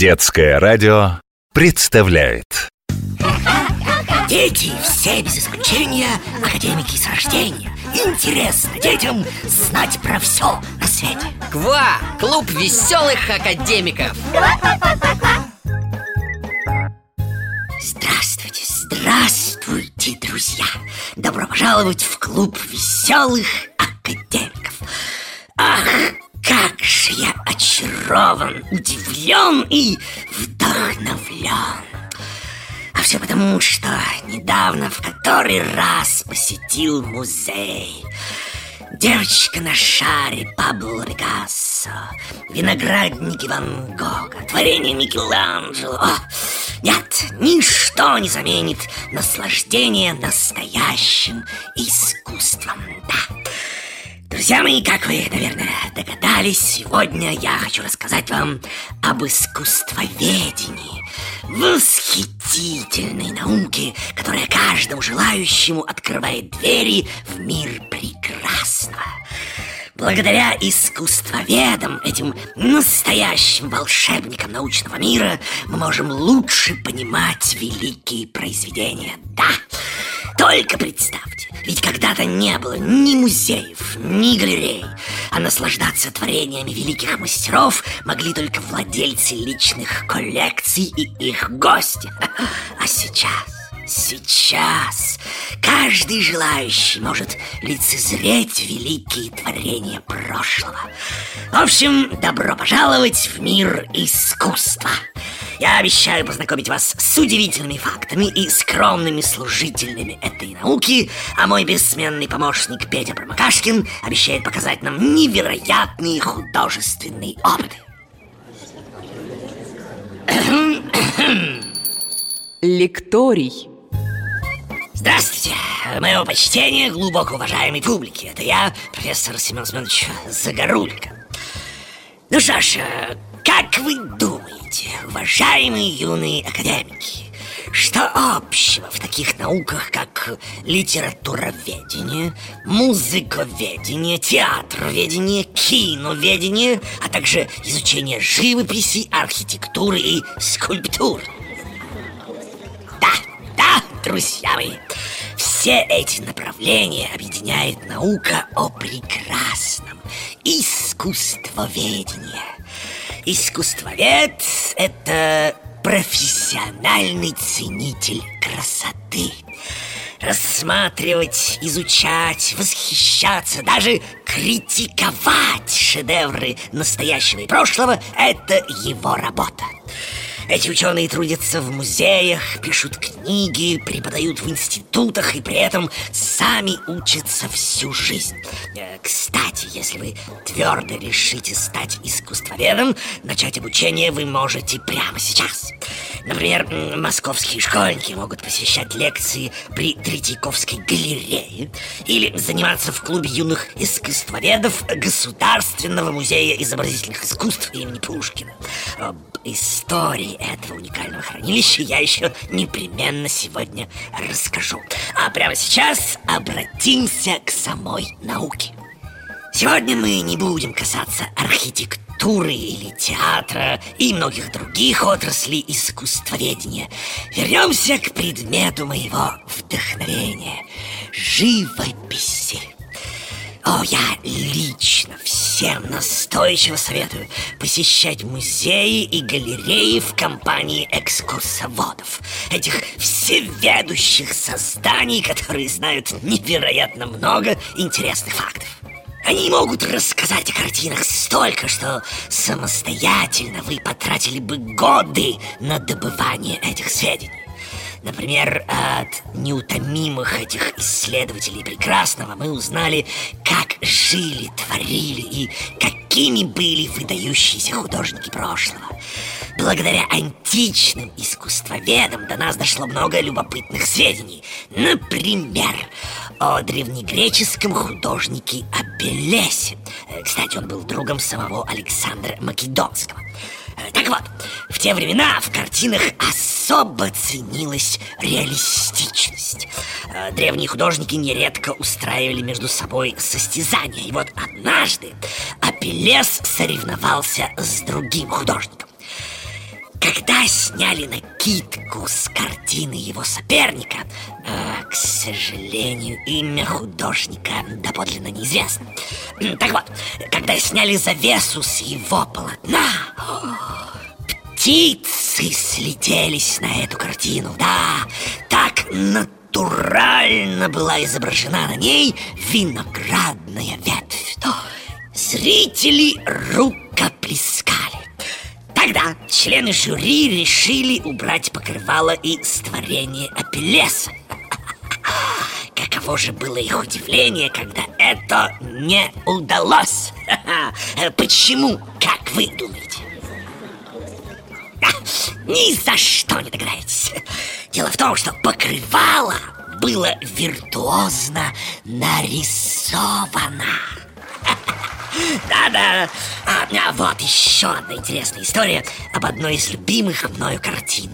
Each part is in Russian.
Детское радио представляет. Дети все без исключения академики с рождения. Интересно детям знать про все на свете. КВА! Клуб веселых академиков. Здравствуйте, здравствуйте, друзья. Добро пожаловать в клуб веселых академиков. Ах, как же я очарован, удивлен и вдохновлен. А все потому, что недавно в который раз посетил музей. Девочка на шаре Пабло Пикассо Виноградники Ван Гога Творение Микеланджело. Нет, ничто не заменит наслаждение настоящим искусством. Да, Друзья мои, как вы, наверное, догадались, сегодня я хочу рассказать вам об искусствоведении Восхитительной науке, которая каждому желающему открывает двери в мир прекрасного Благодаря искусствоведам, этим настоящим волшебникам научного мира, мы можем лучше понимать великие произведения. Да, только представьте, ведь когда-то не было ни музеев, ни галерей, а наслаждаться творениями великих мастеров могли только владельцы личных коллекций и их гости. А сейчас... Сейчас каждый желающий может лицезреть великие творения прошлого. В общем, добро пожаловать в мир искусства. Я обещаю познакомить вас с удивительными фактами и скромными служителями этой науки, а мой бессменный помощник Петя Промокашкин обещает показать нам невероятные художественные опыты. Лекторий. Здравствуйте! Мое почтение глубоко уважаемой публике. Это я, профессор Семен Семенович Загорулько. Ну что ж, э, как вы думаете, уважаемые юные академики, что общего в таких науках, как литературоведение, музыковедение, театроведение, киноведение, а также изучение живописи, архитектуры и скульптуры? Да, да, друзья мои, все эти направления объединяет наука о прекрасном, искусствоведение. Искусствовед – это профессиональный ценитель красоты. Рассматривать, изучать, восхищаться, даже критиковать шедевры настоящего и прошлого – это его работа. Эти ученые трудятся в музеях, пишут книги, преподают в институтах и при этом сами учатся всю жизнь. Э, Кстати, если вы твердо решите стать искусствоведом, начать обучение вы можете прямо сейчас. Например, московские школьники могут посещать лекции при Третьяковской галерее или заниматься в клубе юных искусствоведов Государственного музея изобразительных искусств имени Пушкина. Истории этого уникального хранилища я еще непременно сегодня расскажу. А прямо сейчас обратимся к самой науке. Сегодня мы не будем касаться архитектуры или театра и многих других отраслей искусствоведения. Вернемся к предмету моего вдохновения – живописи. О, я лично всем настойчиво советую посещать музеи и галереи в компании экскурсоводов. Этих всеведущих созданий, которые знают невероятно много интересных фактов. Они могут рассказать о картинах столько, что самостоятельно вы потратили бы годы на добывание этих сведений. Например, от неутомимых этих исследователей прекрасного мы узнали, как жили, творили и какими были выдающиеся художники прошлого. Благодаря античным искусствоведам до нас дошло много любопытных сведений. Например, о древнегреческом художнике Апеллесе. Э, Кстати, он был другом самого Александра Македонского. Так вот, в те времена в картинах особо ценилась реалистичность. Э, Древние художники нередко устраивали между собой состязания. И вот однажды Апеллес соревновался с другим художником. Когда сняли накидку с картины его соперника, э, к сожалению, имя художника доподлинно неизвестно. Так вот, когда сняли завесу с его полотна, птицы слетелись на эту картину, да, так натурально была изображена на ней виноградная ветвь. Зрители рукоплескали. Члены жюри решили убрать покрывало и створение Апеллеса. Каково же было их удивление, когда это не удалось. Почему, как вы думаете? Ни за что не догадаетесь. Дело в том, что покрывало было виртуозно нарисовано. Да-да. А, а вот еще одна интересная история об одной из любимых мною картин.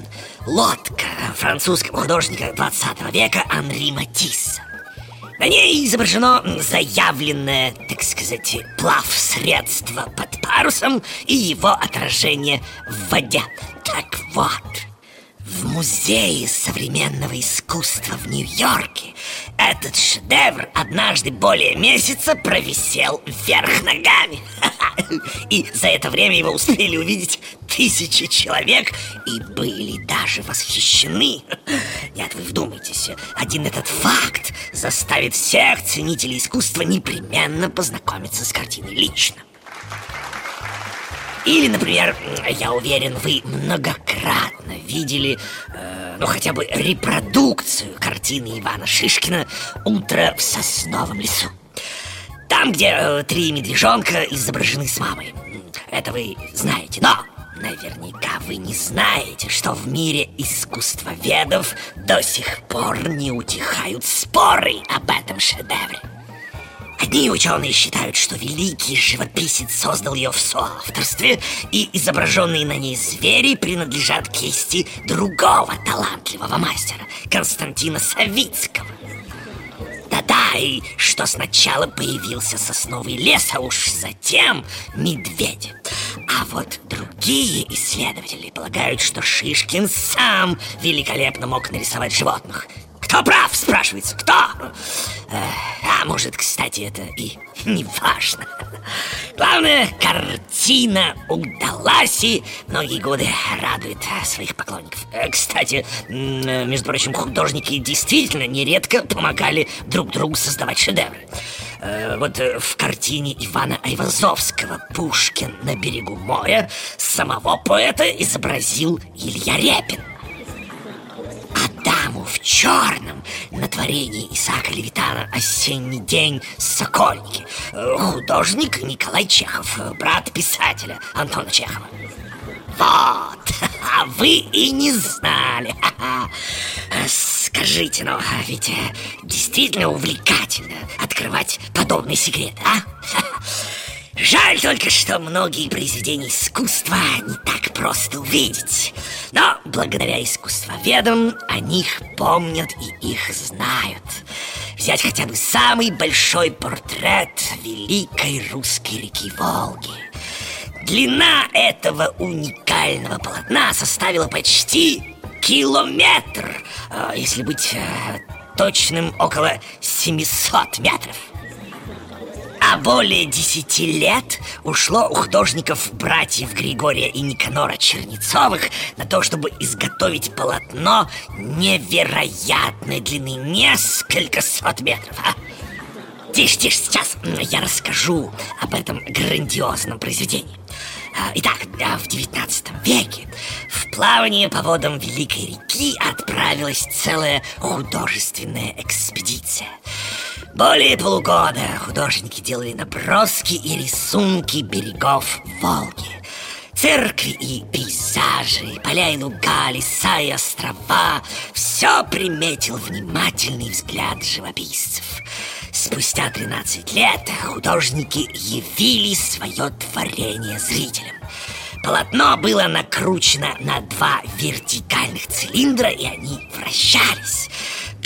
Лодка французского художника 20 века Анри Матисса. На ней изображено заявленное, так сказать, плав-средство под парусом и его отражение в воде. Так вот, в Музее современного искусства в Нью-Йорке этот шедевр однажды более месяца провисел вверх ногами. И за это время его успели увидеть тысячи человек и были даже восхищены. Нет, вы вдумайтесь, один этот факт заставит всех ценителей искусства непременно познакомиться с картиной лично. Или, например, я уверен, вы многократно видели, э, ну, хотя бы репродукцию картины Ивана Шишкина «Утро в сосновом лесу». Там, где э, три медвежонка изображены с мамой. Это вы знаете, но наверняка вы не знаете, что в мире искусствоведов до сих пор не утихают споры об этом шедевре. Одни ученые считают, что великий живописец создал ее в соавторстве, и изображенные на ней звери принадлежат кисти другого талантливого мастера, Константина Савицкого. Да-да, и что сначала появился сосновый лес, а уж затем медведи. А вот другие исследователи полагают, что Шишкин сам великолепно мог нарисовать животных – кто прав, спрашивается, кто? А может, кстати, это и не важно. Главное, картина удалась и многие годы радует своих поклонников. Э, кстати, между прочим, художники действительно нередко помогали друг другу создавать шедевры. Э, вот э, в картине Ивана Айвазовского «Пушкин на берегу моря» самого поэта изобразил Илья Репин даму в черном на творении Исаака Левитана «Осенний день Сокольники». Художник Николай Чехов, брат писателя Антона Чехова. Вот, а вы и не знали. Скажите, ну, ведь э, действительно увлекательно открывать подобные секреты, а? Жаль только, что многие произведения искусства не так просто увидеть. Но благодаря искусствоведам о них помнят и их знают. Взять хотя бы самый большой портрет великой русской реки Волги. Длина этого уникального полотна составила почти километр, а, если быть э, точным, около 700 метров. А более десяти лет ушло у художников братьев Григория и Никанора Чернецовых на то, чтобы изготовить полотно невероятной длины, несколько сот метров. А? Тише, тише, сейчас я расскажу об этом грандиозном произведении. А, итак, в 19 веке в плавание по водам Великой реки отправилась целая художественная экспедиция – более полугода художники делали наброски и рисунки берегов Волги. Церкви и пейзажи, поля и луга, леса и острова. Все приметил внимательный взгляд живописцев. Спустя 13 лет художники явили свое творение зрителям. Полотно было накручено на два вертикальных цилиндра, и они вращались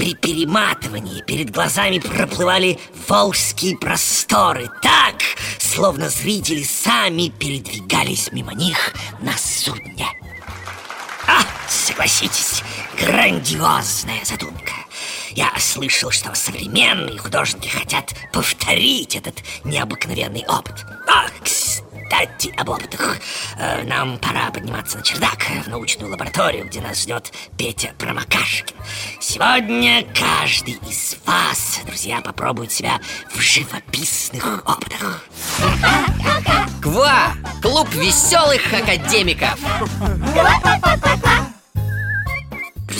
при перематывании перед глазами проплывали волжские просторы Так, словно зрители сами передвигались мимо них на судне согласитесь, грандиозная задумка. Я слышал, что современные художники хотят повторить этот необыкновенный опыт. А, кстати, об опытах. Э, нам пора подниматься на чердак, в научную лабораторию, где нас ждет Петя Промокашкин. Сегодня каждый из вас, друзья, попробует себя в живописных опытах. Ква! Клуб веселых академиков!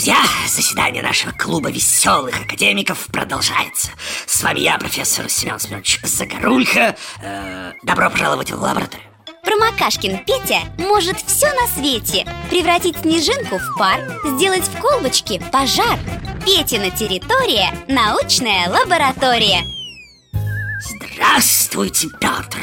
Друзья, заседание нашего клуба веселых академиков продолжается. С вами я, профессор Семен Семенович Загорулько. Э, добро пожаловать в лабораторию. Промокашкин Петя может все на свете Превратить снежинку в пар Сделать в колбочке пожар Петина территория – научная лаборатория Здравствуйте, Петр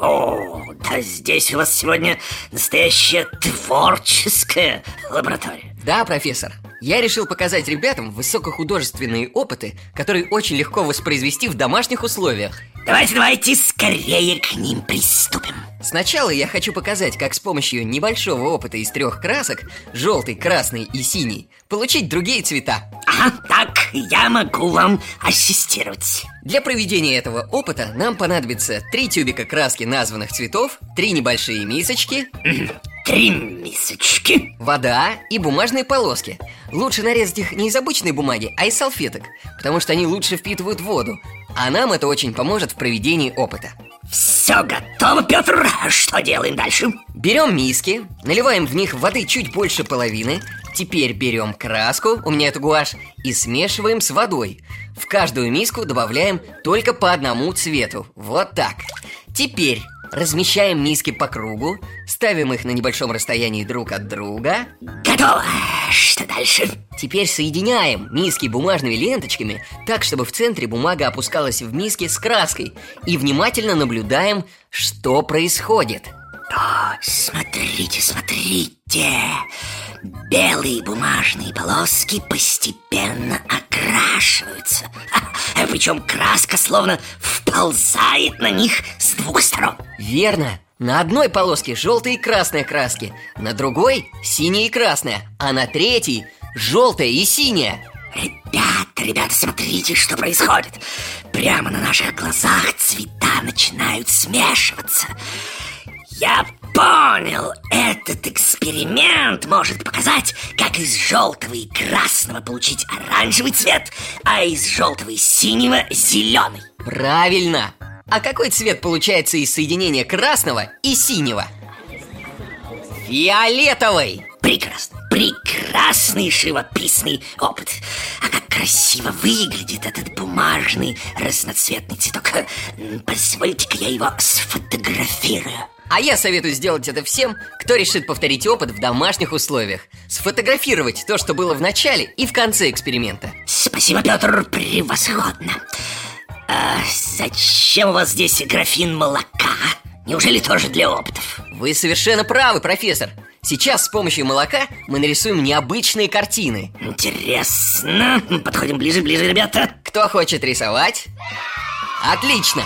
О, да здесь у вас сегодня настоящая творческая лаборатория Да, профессор, я решил показать ребятам высокохудожественные опыты, которые очень легко воспроизвести в домашних условиях. Давайте, давайте скорее к ним приступим. Сначала я хочу показать, как с помощью небольшого опыта из трех красок желтый, красный и синий получить другие цвета. Ага, так, я могу вам ассистировать. Для проведения этого опыта нам понадобится три тюбика краски названных цветов, три небольшие мисочки, Три мисочки вода и бумажные полоски. Лучше нарезать их не из обычной бумаги, а из салфеток, потому что они лучше впитывают воду, а нам это очень поможет в проведении опыта. Все готово, Петр. Что делаем дальше? Берем миски, наливаем в них воды чуть больше половины Теперь берем краску, у меня это гуашь, и смешиваем с водой В каждую миску добавляем только по одному цвету Вот так Теперь размещаем миски по кругу Ставим их на небольшом расстоянии друг от друга Готово! Что дальше? Теперь соединяем миски бумажными ленточками Так, чтобы в центре бумага опускалась в миске с краской И внимательно наблюдаем, что происходит О, смотрите, смотрите. Белые бумажные полоски постепенно окрашиваются. А, Причем краска словно вползает на них с двух сторон. Верно, на одной полоске желтая и красная краски На другой синяя и красная А на третьей желтая и синяя. Ребята, ребята, смотрите, что происходит. Прямо на наших глазах цвета начинают смешиваться Я понял, этот эксперимент может показать, как из желтого и красного получить оранжевый цвет, а из желтого и синего зеленый. Правильно! А какой цвет получается из соединения красного и синего? Фиолетовый! Прекрасно, прекрасный живописный опыт. А как красиво выглядит этот бумажный разноцветный цветок. Позвольте-ка я его сфотографирую. А я советую сделать это всем, кто решит повторить опыт в домашних условиях Сфотографировать то, что было в начале и в конце эксперимента Спасибо, Петр, превосходно а Зачем у вас здесь графин молока? Неужели тоже для опытов? Вы совершенно правы, профессор Сейчас с помощью молока мы нарисуем необычные картины Интересно Подходим ближе, ближе, ребята Кто хочет рисовать? Отлично!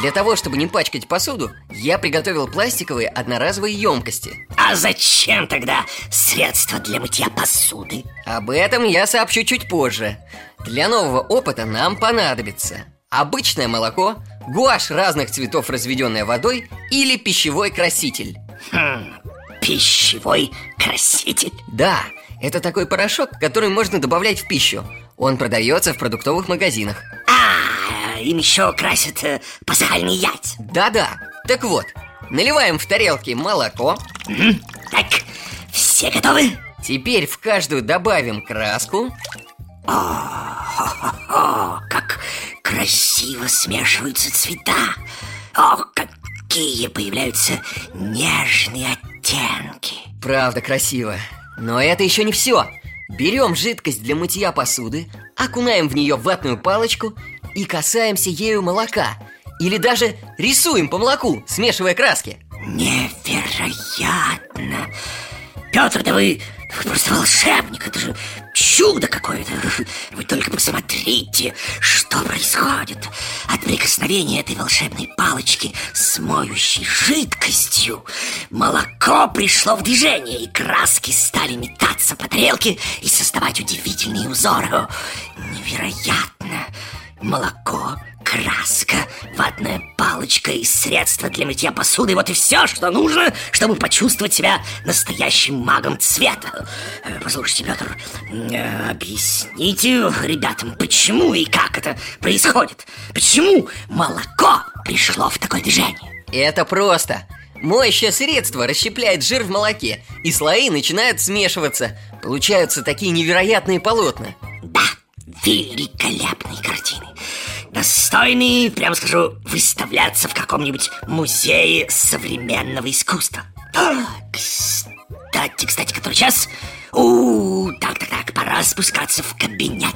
Для того, чтобы не пачкать посуду, я приготовил пластиковые одноразовые емкости. А зачем тогда средства для мытья посуды? Об этом я сообщу чуть позже. Для нового опыта нам понадобится Обычное молоко, гуашь разных цветов, разведенная водой Или пищевой краситель. Хм, Пищевой краситель? Да, это такой порошок, который можно добавлять в пищу. Он продается в продуктовых магазинах. А, им еще красят э, пасхальные яйца Да-да, так вот, наливаем в тарелки молоко. Угу. Так, все готовы? Теперь в каждую добавим краску. О, как красиво смешиваются цвета. О, какие появляются нежные оттенки. Правда красиво. Но это еще не все Берем жидкость для мытья посуды Окунаем в нее ватную палочку И касаемся ею молока. Или даже рисуем по молоку, смешивая краски. Невероятно! Петр, да вы, вы просто волшебник Это же чудо какое-то. Вы только посмотрите, что происходит От прикосновения этой волшебной палочки с моющей жидкостью. Молоко пришло в движение И краски стали метаться по тарелке И создавать удивительные узоры. Невероятно Молоко краска, ватная палочка и средства для мытья посуды. Вот и все, что нужно, чтобы почувствовать себя настоящим магом цвета. Э, Послушайте, Петр, э, объясните ребятам, почему и как это происходит? Почему молоко пришло в такое движение? Это просто. Моющее средство расщепляет жир в молоке И слои начинают смешиваться. Получаются такие невероятные полотна великолепные картины достойный, прямо скажу, выставляться в каком-нибудь музее современного искусства. А, кстати, кстати, который час? У, так, так, так, пора спускаться в кабинет.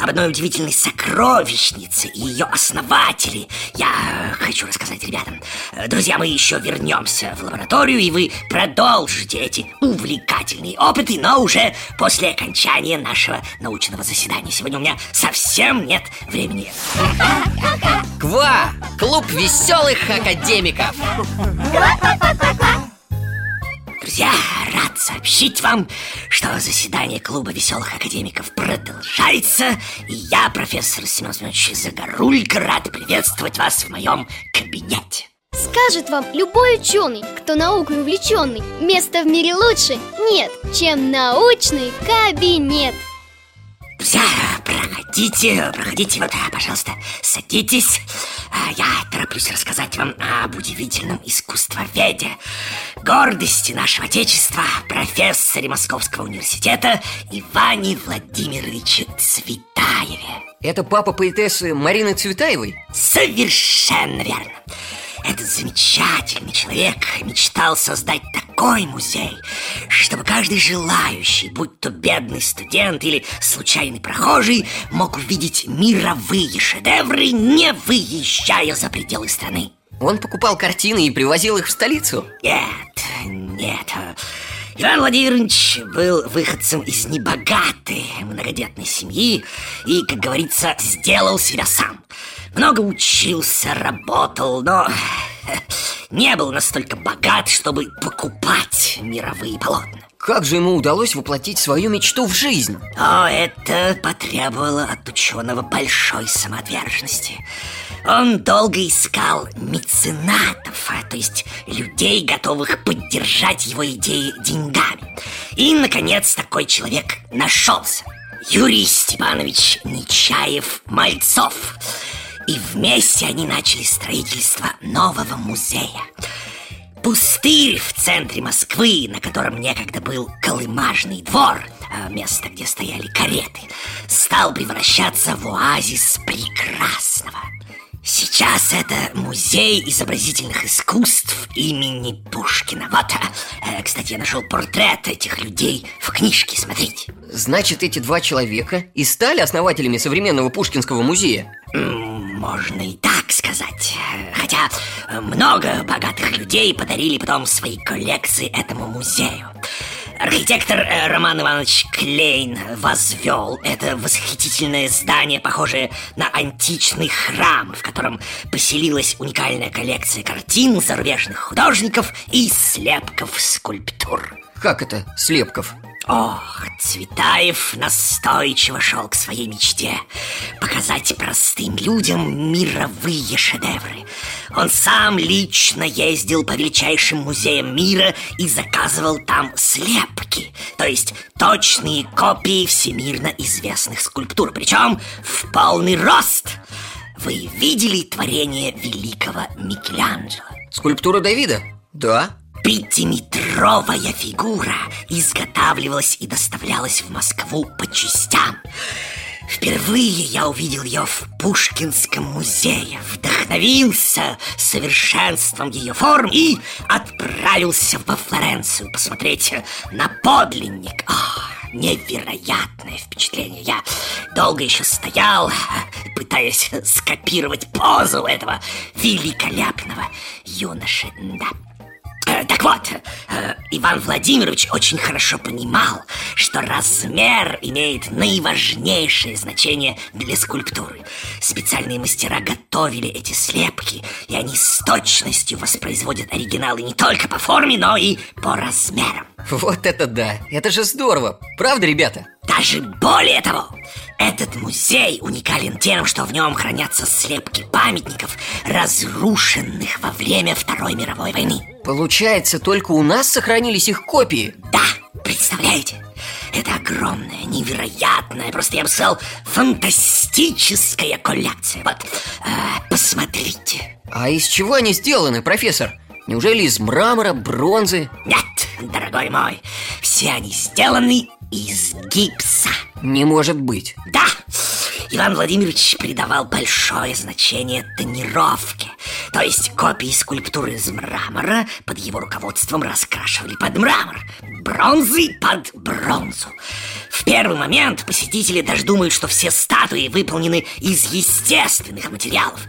Об одной удивительной сокровищнице и ее основателе Я хочу рассказать ребятам. Друзья, мы еще вернемся в лабораторию И вы продолжите эти увлекательные опыты Но уже после окончания нашего научного заседания. Сегодня у меня совсем нет времени. Ква! Клуб веселых академиков! Друзья, рад сообщить вам, что заседание клуба веселых академиков продолжается, и я, профессор Семен Семенович Загорулько, рад приветствовать вас в моем кабинете. Скажет вам любой ученый, кто наукой увлеченный, место в мире лучше нет, чем научный кабинет. Проходите, проходите, вот, пожалуйста, садитесь. А Я тороплюсь рассказать вам об удивительном искусствоведе. Гордости нашего Отечества, профессоре Московского университета Иване Владимировиче Цветаеве. Это папа поэтессы Марины Цветаевой? Совершенно верно этот замечательный человек мечтал создать такой музей, чтобы каждый желающий, будь то бедный студент или случайный прохожий, мог увидеть мировые шедевры, не выезжая за пределы страны. Он покупал картины и привозил их в столицу? Нет, нет. Иван Владимирович был выходцем из небогатой многодетной семьи и, как говорится, сделал себя сам. Много учился, работал, но не был настолько богат, чтобы покупать мировые полотна. Как же ему удалось воплотить свою мечту в жизнь? О, это потребовало от ученого большой самоотверженности. Он долго искал меценатов, а, то есть людей, готовых поддержать его идеи деньгами. И, наконец, такой человек нашелся. Юрий Степанович Нечаев-Мальцов – и вместе они начали строительство нового музея. Пустырь в центре Москвы, на котором некогда был колымажный двор, а место, где стояли кареты, стал превращаться в оазис прекрасного. Сейчас это музей изобразительных искусств имени Пушкина. Вот, э, кстати, я нашел портрет этих людей в книжке, смотрите. Значит, эти два человека и стали основателями современного Пушкинского музея? Можно и так сказать Хотя много богатых людей подарили потом свои коллекции этому музею Архитектор э, Роман Иванович Клейн возвел это восхитительное здание, похожее на античный храм, в котором поселилась уникальная коллекция картин зарубежных художников и слепков скульптур. Как это слепков? Ох, Цветаев настойчиво шел к своей мечте Показать простым людям мировые шедевры Он сам лично ездил по величайшим музеям мира И заказывал там слепки То есть точные копии всемирно известных скульптур Причем в полный рост Вы видели творение великого Микеланджело? Скульптура Давида? Да, Пятиметровая фигура изготавливалась и доставлялась в Москву по частям. Впервые я увидел ее в Пушкинском музее, вдохновился совершенством ее форм и отправился во Флоренцию посмотреть на подлинник. О, невероятное впечатление. Я долго еще стоял, пытаясь скопировать позу этого великолепного юноши. Да. Так вот, э, Иван Владимирович очень хорошо понимал, что размер имеет наиважнейшее значение для скульптуры. Специальные мастера готовили эти слепки, и они с точностью воспроизводят оригиналы не только по форме, но и по размерам. Вот это да, это же здорово Правда, ребята? Даже более того, этот музей уникален тем, что в нем хранятся слепки памятников, разрушенных во время Второй мировой войны. Получается, только у нас сохранились их копии Да, представляете? Это огромная, невероятная, просто я бы сказал, фантастическая коллекция. Вот, э, посмотрите. А из чего они сделаны, профессор? Неужели из мрамора, бронзы? Нет, дорогой мой, все они сделаны из гипса. Не может быть Да, Иван Владимирович придавал большое значение тонировке То есть копии скульптуры из мрамора под его руководством раскрашивали под мрамор Бронзы под бронзу. В первый момент посетители даже думают, что все статуи выполнены из естественных материалов.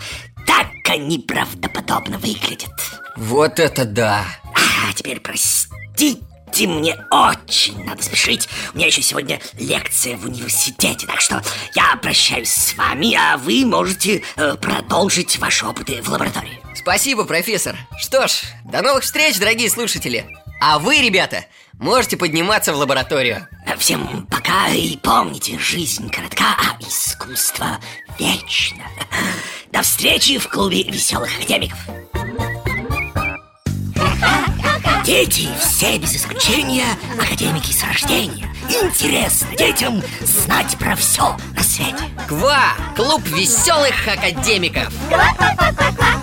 Так они правдоподобно выглядят. Вот это да! А теперь простите, мне очень надо спешить. У меня еще сегодня лекция в университете, так что я прощаюсь с вами, а вы можете э, продолжить ваши опыты в лаборатории. Спасибо, профессор Что ж, до новых встреч, дорогие слушатели А вы, ребята, можете подниматься в лабораторию Всем пока и помните, жизнь коротка, а искусство вечно. До встречи в клубе веселых академиков. Дети все без исключения академики с рождения. Интересно детям знать про все на свете. Ква! Клуб веселых академиков Ква-ква-ква-ква-ква.